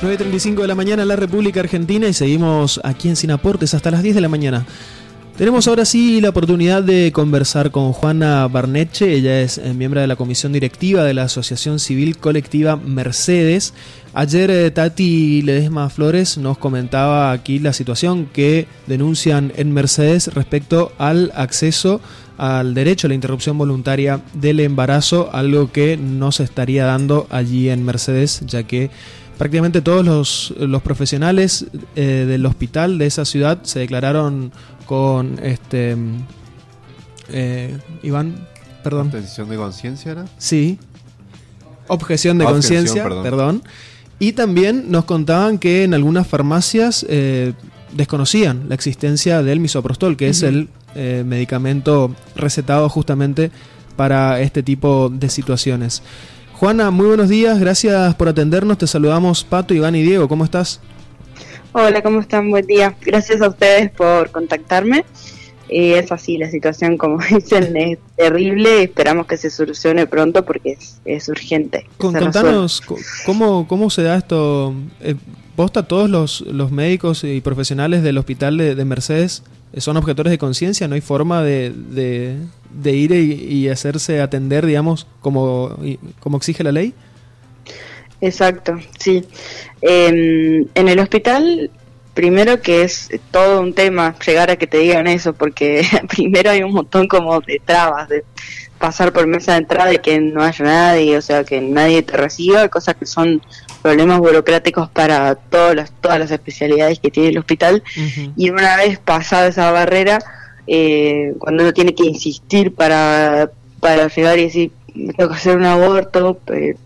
9.35 de la mañana en la República Argentina y seguimos aquí en Sin Aportes hasta las 10 de la mañana. Tenemos ahora sí la oportunidad de conversar con Juana Barneche, ella es eh, miembro de la comisión directiva de la Asociación Civil Colectiva Mercedes. Ayer eh, Tati Ledesma Flores nos comentaba aquí la situación que denuncian en Mercedes respecto al acceso al derecho a la interrupción voluntaria del embarazo, algo que no se estaría dando allí en Mercedes, ya que prácticamente todos los, los profesionales eh, del hospital de esa ciudad se declararon con este eh, Iván, perdón. ¿Objeción de conciencia era? Sí. Objeción de conciencia, perdón. Y también nos contaban que en algunas farmacias eh, desconocían la existencia del misoprostol, que es el medicamento recetado justamente para este tipo de situaciones. Juana, muy buenos días, gracias por atendernos. Te saludamos Pato, Iván y Diego. ¿Cómo estás? Hola, ¿cómo están? Buen día. Gracias a ustedes por contactarme. Eh, es así, la situación, como dicen, es terrible. Esperamos que se solucione pronto porque es, urgente. contanos, ¿cómo, ¿cómo se da esto? Eh, ¿Posta todos los, los médicos y profesionales del hospital de Mercedes son objetores de conciencia, no hay forma de, de, ir y, hacerse atender, digamos, como, como exige la ley. Exacto, sí. Em, en el hospital, primero que es todo un tema llegar a que te digan eso, porque primero hay un montón como de trabas, de pasar por mesa de entrada y que no haya nadie, o sea, que nadie te reciba, cosas que son problemas burocráticos para todas las, todas las especialidades que tiene el hospital. Y una vez pasada esa barrera, eh, cuando uno tiene que insistir para, para llegar y decir, me tengo que hacer un aborto, eh,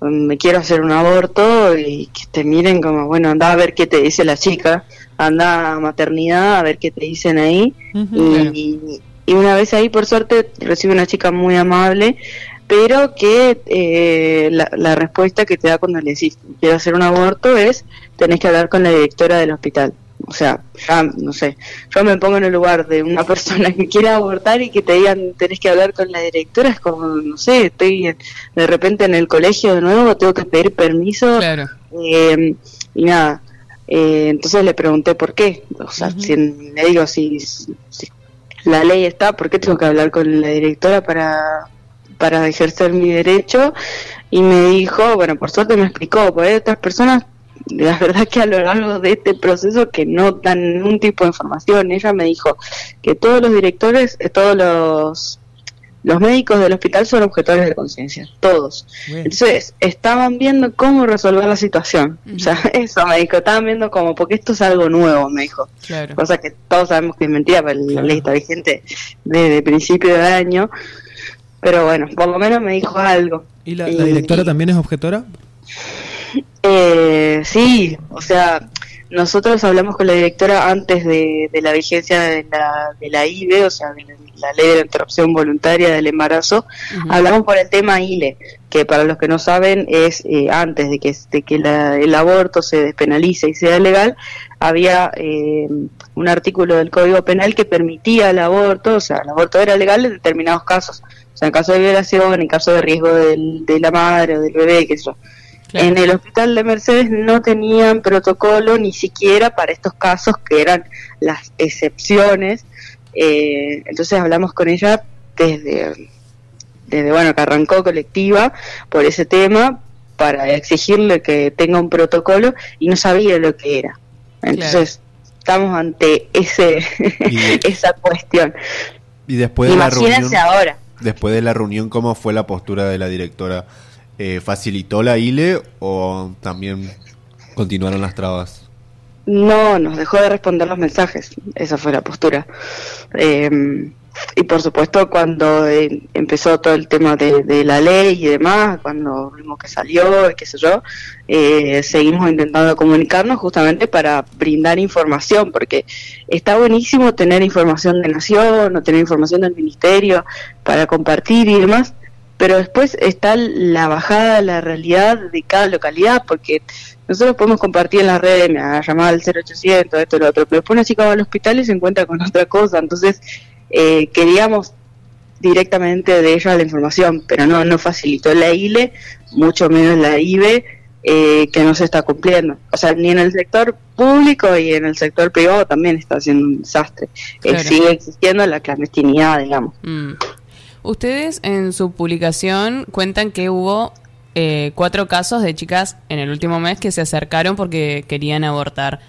me quiero hacer un aborto, y que te miren como, bueno, anda a ver qué te dice la chica, anda a maternidad a ver qué te dicen ahí. y, y una vez ahí, por suerte, recibe una chica muy amable, pero que eh, la, respuesta que te da cuando le decís quiero hacer un aborto es tenés que hablar con la directora del hospital. O sea, ya, no sé, yo me pongo en el lugar de una persona que quiere abortar y que te digan tenés que hablar con la directora, es como, no sé, estoy de repente en el colegio de nuevo, tengo que pedir permiso. Eh, y nada, eh, entonces le pregunté por qué. O sea, si, le digo, si, si la ley está, ¿por qué tengo que hablar con la directora para para ejercer mi derecho y me dijo, bueno, por suerte me explicó, porque hay otras personas, la verdad que a lo largo de este proceso que no dan ningún tipo de información, ella me dijo que todos los directores, eh, todos los los médicos del hospital son objetores de conciencia, todos. Entonces, estaban viendo cómo resolver la situación. O sea, eso me dijo, estaban viendo como, porque esto es algo nuevo, me dijo. Cosa que todos sabemos que es mentira, pero la ley está vigente desde principio de año. Pero bueno, por lo menos me dijo algo. ¿Y la, directora también es objetora? Eh, sí, o sea, nosotros hablamos con la directora antes de, la vigencia de la, de la IBE, o sea, de la, ley de la interrupción voluntaria del embarazo. Hablamos por el tema ILE, que para los que no saben es eh, antes de que, de que el aborto se despenalice y sea legal, había eh, un artículo del Código Penal que permitía el aborto, o sea, el aborto era legal en determinados casos en caso de violación, en caso de riesgo de la madre o del bebé, que eso. En el hospital de Mercedes no tenían protocolo ni siquiera para estos casos que eran las excepciones. Eh, entonces hablamos con ella desde, desde, bueno, que arrancó colectiva por ese tema para exigirle que tenga un protocolo y no sabía lo que era. Entonces estamos ante ese esa cuestión. Y después de la reunión, ahora después de la reunión, ¿cómo fue la postura de la directora? Eh, ¿Facilitó la ILE o también continuaron las trabas? No, nos dejó de responder los mensajes. Esa fue la postura. Eh, y por supuesto cuando eh, empezó todo el tema de, la ley y demás, cuando vimos que salió, qué sé yo, eh, seguimos intentando comunicarnos justamente para brindar información, porque está buenísimo tener información de Nación o tener información del Ministerio para compartir y demás, pero después está la bajada, la realidad de cada localidad, porque nosotros podemos compartir en las redes, me llamar al 0800, esto, lo otro, pero después una chica va al hospital y se encuentra con otra cosa, entonces eh, queríamos directamente de ella la información, pero no, no facilitó la ILE, mucho menos la IBE, eh, que no se está cumpliendo. O sea, ni en el sector público y en el sector privado también está siendo un desastre. Eh, sigue existiendo la clandestinidad, digamos. Mm. Ustedes en su publicación cuentan que hubo eh, cuatro casos de chicas en el último mes que se acercaron porque querían abortar.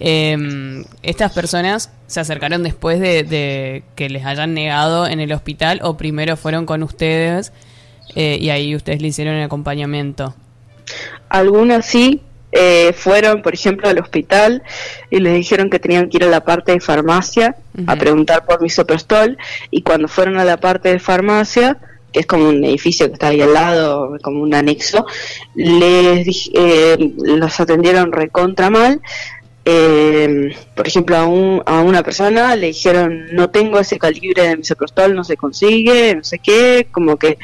Em, ¿Estas personas se acercaron después de, que les hayan negado en el hospital o primero fueron con ustedes y ahí ustedes le hicieron el acompañamiento? Algunas sí eh, fueron, por ejemplo, al hospital y les dijeron que tenían que ir a la parte de farmacia a preguntar por misoprostol y cuando fueron a la parte de farmacia que es como un edificio que está ahí al lado, como un anexo, les eh, los atendieron recontra mal. Eh, por ejemplo, a, un, a una persona le dijeron, no tengo ese calibre de misoprostol, no se consigue, no sé qué, como que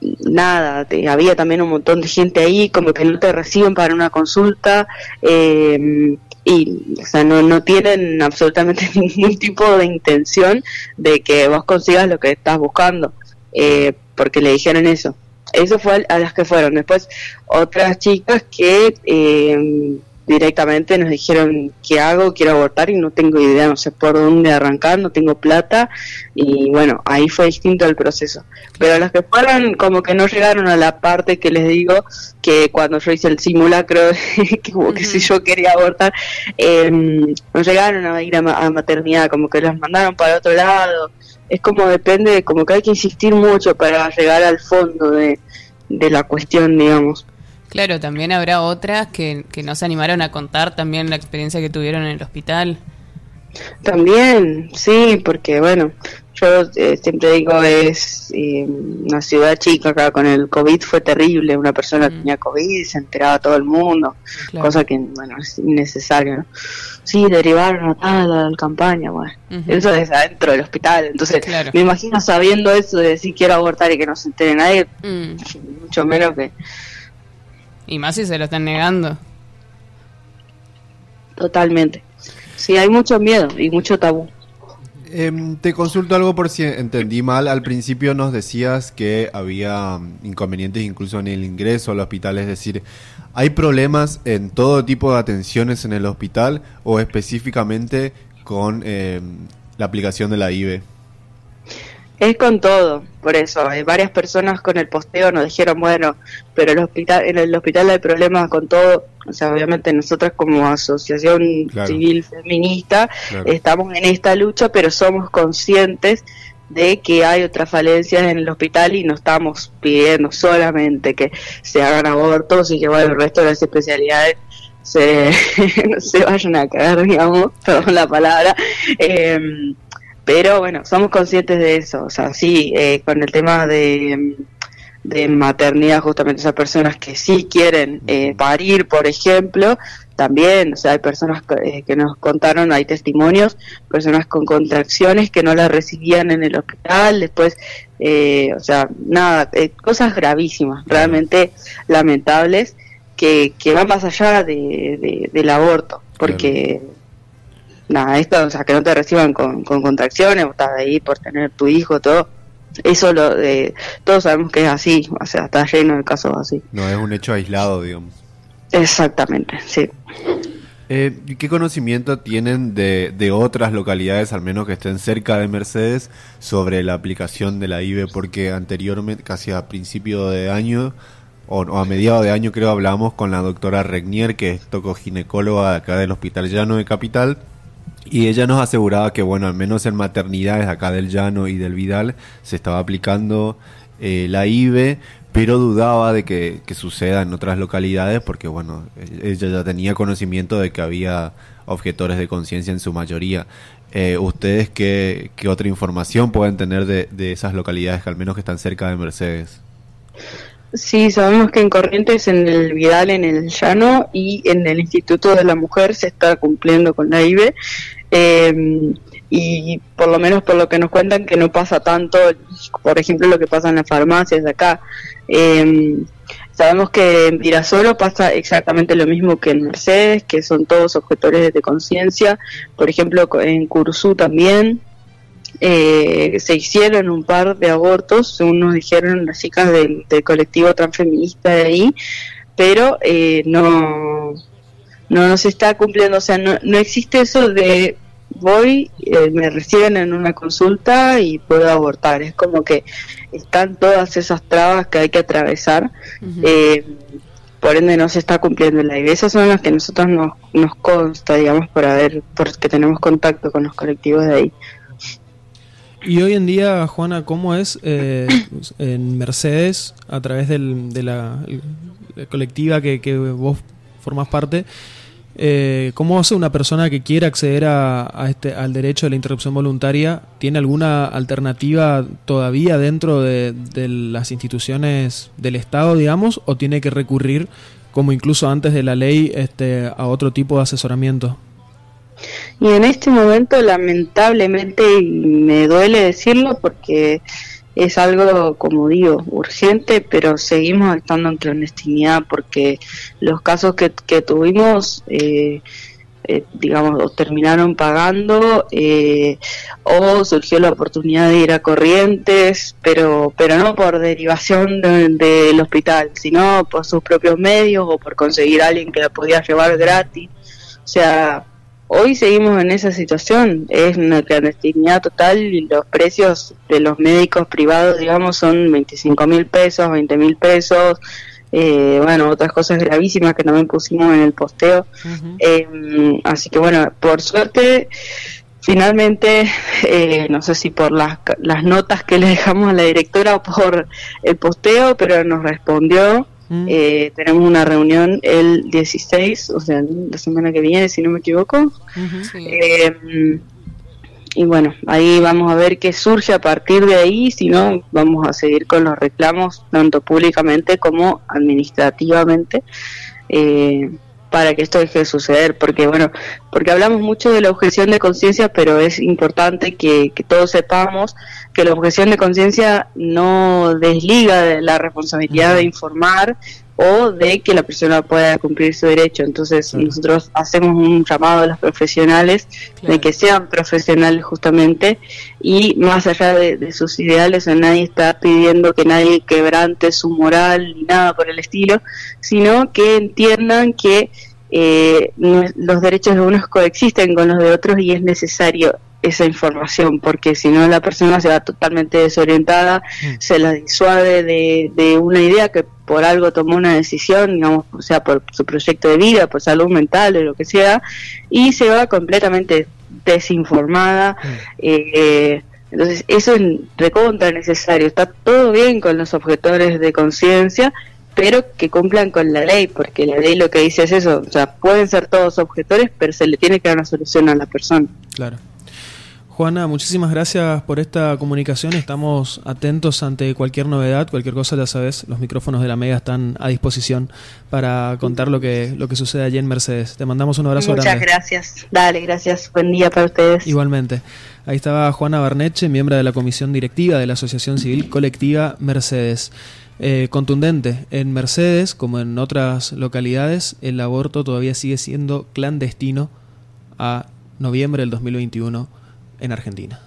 nada, había también un montón de gente ahí, como que no te reciben para una consulta, eh, y o sea, no, no tienen absolutamente ningún tipo de intención de que vos consigas lo que estás buscando, eh, porque le dijeron eso. Eso fue a las que fueron. Después, otras chicas que eh, directamente nos dijeron qué hago, quiero abortar y no tengo idea, no sé por dónde arrancar, no tengo plata y bueno, ahí fue distinto el proceso. Pero las que fueron como que no llegaron a la parte que les digo que cuando yo hice el simulacro, que como que si yo quería abortar, eh, no llegaron a ir a, maternidad, como que las mandaron para otro lado. Es como depende, como que hay que insistir mucho para llegar al fondo de, de la cuestión, digamos. Claro, también habrá otras que, que no se animaron a contar también la experiencia que tuvieron en el hospital. También, sí, porque bueno, yo eh, siempre digo, es eh, una ciudad chica acá con el COVID fue terrible, una persona mm. tenía COVID y se enteraba todo el mundo, cosa que, bueno, es innecesario, ¿no? Sí, derivaron a tal campaña, bueno, eso es adentro del hospital, entonces me imagino sabiendo eso de si quiero abortar y que no se entere nadie, mm. mucho menos que y más si se lo están negando. Totalmente. Sí, hay mucho miedo y mucho tabú. Em, te consulto algo por si entendí mal. Al principio nos decías que había mm, inconvenientes incluso en el ingreso al hospital, es decir, ¿hay problemas en todo tipo de atenciones en el hospital o específicamente con em, la aplicación de la IVE? Es con todo, por eso. Hay varias personas con el posteo nos dijeron, bueno, pero el hospital, en el hospital hay problemas con todo. O sea, obviamente nosotros como asociación civil feminista estamos en esta lucha, pero somos conscientes de que hay otras falencias en el hospital y no estamos pidiendo solamente que se hagan abortos y que bueno, el resto de las especialidades se, se vayan a cagar, digamos, perdón la palabra. Eh, pero bueno, somos conscientes de eso. O sea, sí, eh, con el tema de, de maternidad, justamente esas personas que sí quieren eh, parir, por ejemplo, también, o sea, hay personas que, eh, nos contaron, hay testimonios, personas con contracciones que no las recibían en el hospital, después, o sea, nada, cosas gravísimas, realmente lamentables, que, que van más allá de, del aborto, porque nada, esto, o sea, que no te reciban con, contracciones, o estás ahí por tener tu hijo, todo. Eso lo de, todos sabemos que es así, o sea, está lleno de casos así. No es un hecho aislado, digamos. Exactamente, sí. Eh, ¿Qué conocimiento tienen de, de otras localidades, al menos que estén cerca de Mercedes, sobre la aplicación de la IVE? Porque anteriormente, casi a principio de año, o, a mediados de año creo, hablamos con la doctora Regnier, que es tocoginecóloga acá del Hospital Llano de Capital, y ella nos aseguraba que, bueno, al menos en maternidades acá del Llano y del Vidal se estaba aplicando eh, la IVE, pero dudaba de que, suceda en otras localidades porque, bueno, ella ya tenía conocimiento de que había objetores de conciencia en su mayoría. Eh, ¿Ustedes qué, qué, otra información pueden tener de, de esas localidades que al menos que están cerca de Mercedes? Sí, sabemos que en Corrientes, en el Vidal, en el Llano y en el Instituto de la Mujer se está cumpliendo con la IBE. Eh, y por lo menos por lo que nos cuentan que no pasa tanto, por ejemplo, lo que pasa en las farmacias acá. Eh, sabemos que en Virasoro pasa exactamente lo mismo que en Mercedes, que son todos objetores de conciencia. Por ejemplo, en Cursú también eh, se hicieron un par de abortos, según nos dijeron las chicas del, colectivo transfeminista de ahí, pero eh, no, no, se está cumpliendo, o sea, no, no existe eso de voy, eh, me reciben en una consulta y puedo abortar. Es como que están todas esas trabas que hay que atravesar. eh, por ende no se está cumpliendo la ley. Esas son las que nosotros nos, nos consta, digamos, por haber, porque tenemos contacto con los colectivos de ahí. Y hoy en día, Juana, ¿cómo es eh, en Mercedes, a través del, de la, colectiva que, que vos formás parte, eh, ¿Cómo hace una persona que quiere acceder a, este, al derecho de la interrupción voluntaria? ¿Tiene alguna alternativa todavía dentro de, las instituciones del Estado, digamos, o tiene que recurrir, como incluso antes de la ley, este, a otro tipo de asesoramiento? Y en este momento, lamentablemente, me duele decirlo porque es algo, como digo, urgente, pero seguimos estando en clandestinidad porque los casos que, que tuvimos, eh, eh, digamos, terminaron pagando eh, o surgió la oportunidad de ir a Corrientes, pero, pero no por derivación del hospital, sino por sus propios medios o por conseguir a alguien que la podía llevar gratis. O sea, Hoy seguimos en esa situación, es una clandestinidad total y los precios de los médicos privados, digamos, son 25 mil pesos, 20 mil pesos, eh, bueno, otras cosas gravísimas que también pusimos en el posteo. Em, así que bueno, por suerte, finalmente, eh, no sé si por las, las notas que le dejamos a la directora o por el posteo, pero nos respondió Mm. Eh, tenemos una reunión el 16, o sea, la semana que viene, si no me equivoco. Eh, y bueno, ahí vamos a ver qué surge a partir de ahí, si no, vamos a seguir con los reclamos, tanto públicamente como administrativamente. Eh, para que esto deje de suceder, porque bueno, porque hablamos mucho de la objeción de conciencia, pero es importante que, que, todos sepamos que la objeción de conciencia no desliga de la responsabilidad de informar o de que la persona pueda cumplir su derecho. Entonces nosotros hacemos un llamado a los profesionales de que sean profesionales justamente y más allá de, sus ideales, nadie está pidiendo que nadie quebrante su moral ni nada por el estilo, sino que entiendan que eh, los derechos de unos coexisten con los de otros y es necesario esa información, porque si no la persona se va totalmente desorientada, mm. se la disuade de, de, una idea que por algo tomó una decisión, digamos, o sea, por su proyecto de vida, por salud mental o lo que sea, y se va completamente desinformada. Mm. Eh, entonces, eso es recontra necesario. Está todo bien con los objetores de conciencia, pero que cumplan con la ley, porque la ley lo que dice es eso, o sea, pueden ser todos objetores, pero se le tiene que dar una solución a la persona. Claro. Juana, muchísimas gracias por esta comunicación. Estamos atentos ante cualquier novedad, cualquier cosa, ya sabes, los micrófonos de la Mega están a disposición para contar lo que, lo que sucede allí en Mercedes. Te mandamos un abrazo Muchas grande. Muchas gracias. Dale, gracias. Buen día para ustedes. Igualmente. Ahí estaba Juana Barneche, miembro de la comisión directiva de la Asociación Civil Colectiva Mercedes. Eh, contundente. En Mercedes, como en otras localidades, el aborto todavía sigue siendo clandestino a noviembre del 2021 en Argentina.